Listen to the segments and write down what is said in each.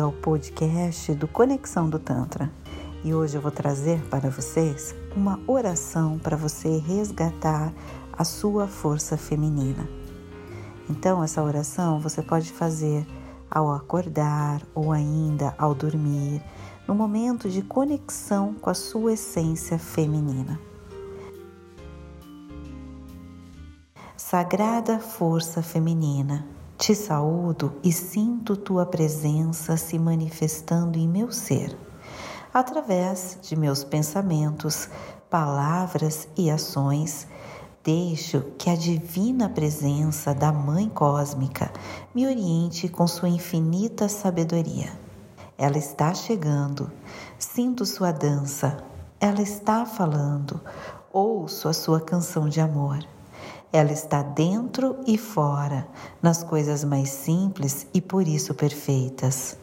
ao podcast do Conexão do Tantra. E hoje eu vou trazer para vocês uma oração para você resgatar a sua força feminina. Então, essa oração você pode fazer ao acordar ou ainda ao dormir, no momento de conexão com a sua essência feminina. Sagrada força feminina, te saúdo e sinto tua presença se manifestando em meu ser, através de meus pensamentos, palavras e ações. Deixo que a divina presença da Mãe Cósmica me oriente com sua infinita sabedoria. Ela está chegando, sinto sua dança, ela está falando, ouço a sua canção de amor. Ela está dentro e fora, nas coisas mais simples e por isso perfeitas.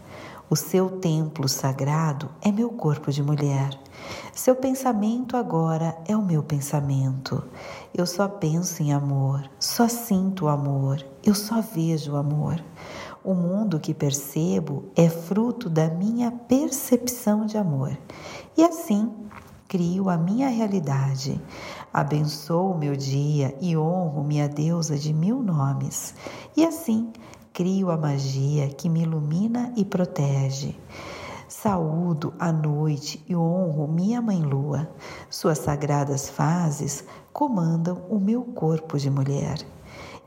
O seu templo sagrado é meu corpo de mulher. Seu pensamento agora é o meu pensamento. Eu só penso em amor, só sinto amor, eu só vejo amor. O mundo que percebo é fruto da minha percepção de amor. E assim, crio a minha realidade. Abençoo o meu dia e honro minha deusa de mil nomes. E assim crio a magia que me ilumina e protege. Saúdo a noite e honro minha mãe lua. Suas sagradas fases comandam o meu corpo de mulher.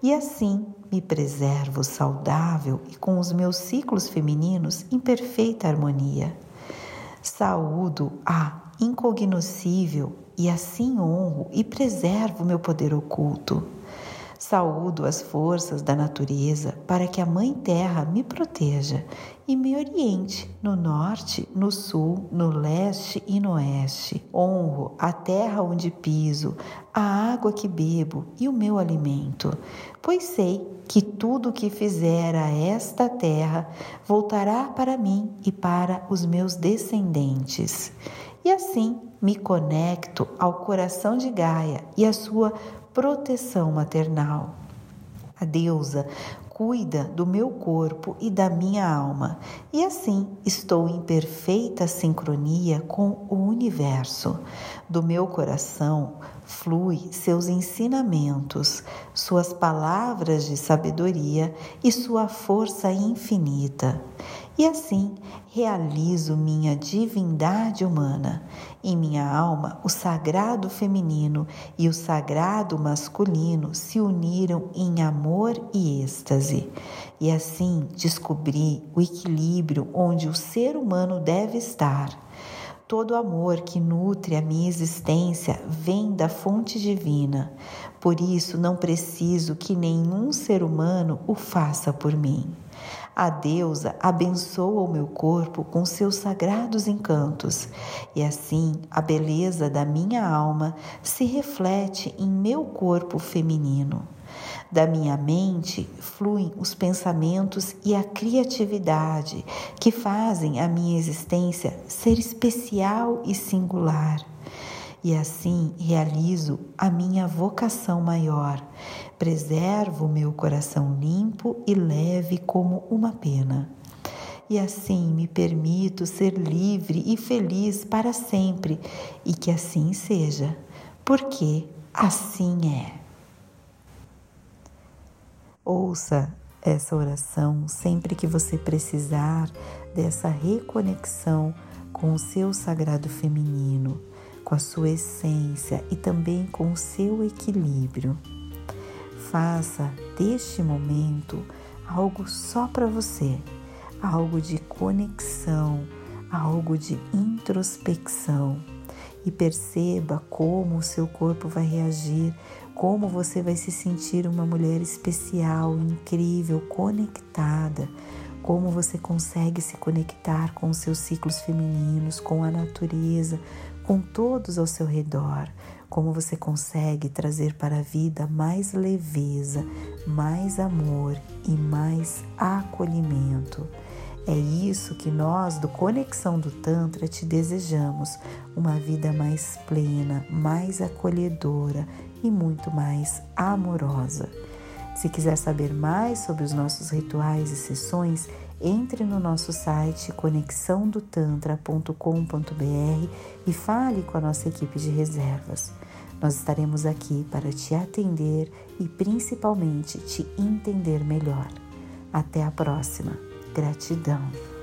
E assim me preservo saudável e com os meus ciclos femininos em perfeita harmonia. Saúdo a incognoscível e assim honro e preservo meu poder oculto. Saúdo as forças da natureza para que a Mãe Terra me proteja e me oriente no norte, no sul, no leste e no oeste. Honro a terra onde piso, a água que bebo e o meu alimento, pois sei que tudo o que fizer a esta terra voltará para mim e para os meus descendentes. E assim me conecto ao coração de Gaia e à sua proteção maternal. A deusa cuida do meu corpo e da minha alma, e assim estou em perfeita sincronia com o universo. Do meu coração flui seus ensinamentos, suas palavras de sabedoria e sua força infinita. E assim realizo minha divindade humana. Em minha alma, o sagrado feminino e o sagrado masculino se uniram em amor e êxtase. E assim descobri o equilíbrio onde o ser humano deve estar. Todo amor que nutre a minha existência vem da fonte divina. Por isso, não preciso que nenhum ser humano o faça por mim. A deusa abençoa o meu corpo com seus sagrados encantos, e assim a beleza da minha alma se reflete em meu corpo feminino. Da minha mente fluem os pensamentos e a criatividade que fazem a minha existência ser especial e singular e assim realizo a minha vocação maior. Preservo meu coração limpo e leve como uma pena. E assim me permito ser livre e feliz para sempre, e que assim seja, porque assim é. Ouça essa oração sempre que você precisar dessa reconexão com o seu sagrado feminino com a sua essência e também com o seu equilíbrio. Faça deste momento algo só para você, algo de conexão, algo de introspecção. E perceba como o seu corpo vai reagir, como você vai se sentir uma mulher especial, incrível, conectada, como você consegue se conectar com os seus ciclos femininos, com a natureza, com todos ao seu redor, como você consegue trazer para a vida mais leveza, mais amor e mais acolhimento. É isso que nós do Conexão do Tantra te desejamos: uma vida mais plena, mais acolhedora e muito mais amorosa. Se quiser saber mais sobre os nossos rituais e sessões, entre no nosso site conexãodotantra.com.br e fale com a nossa equipe de reservas. Nós estaremos aqui para te atender e principalmente te entender melhor. Até a próxima. Gratidão.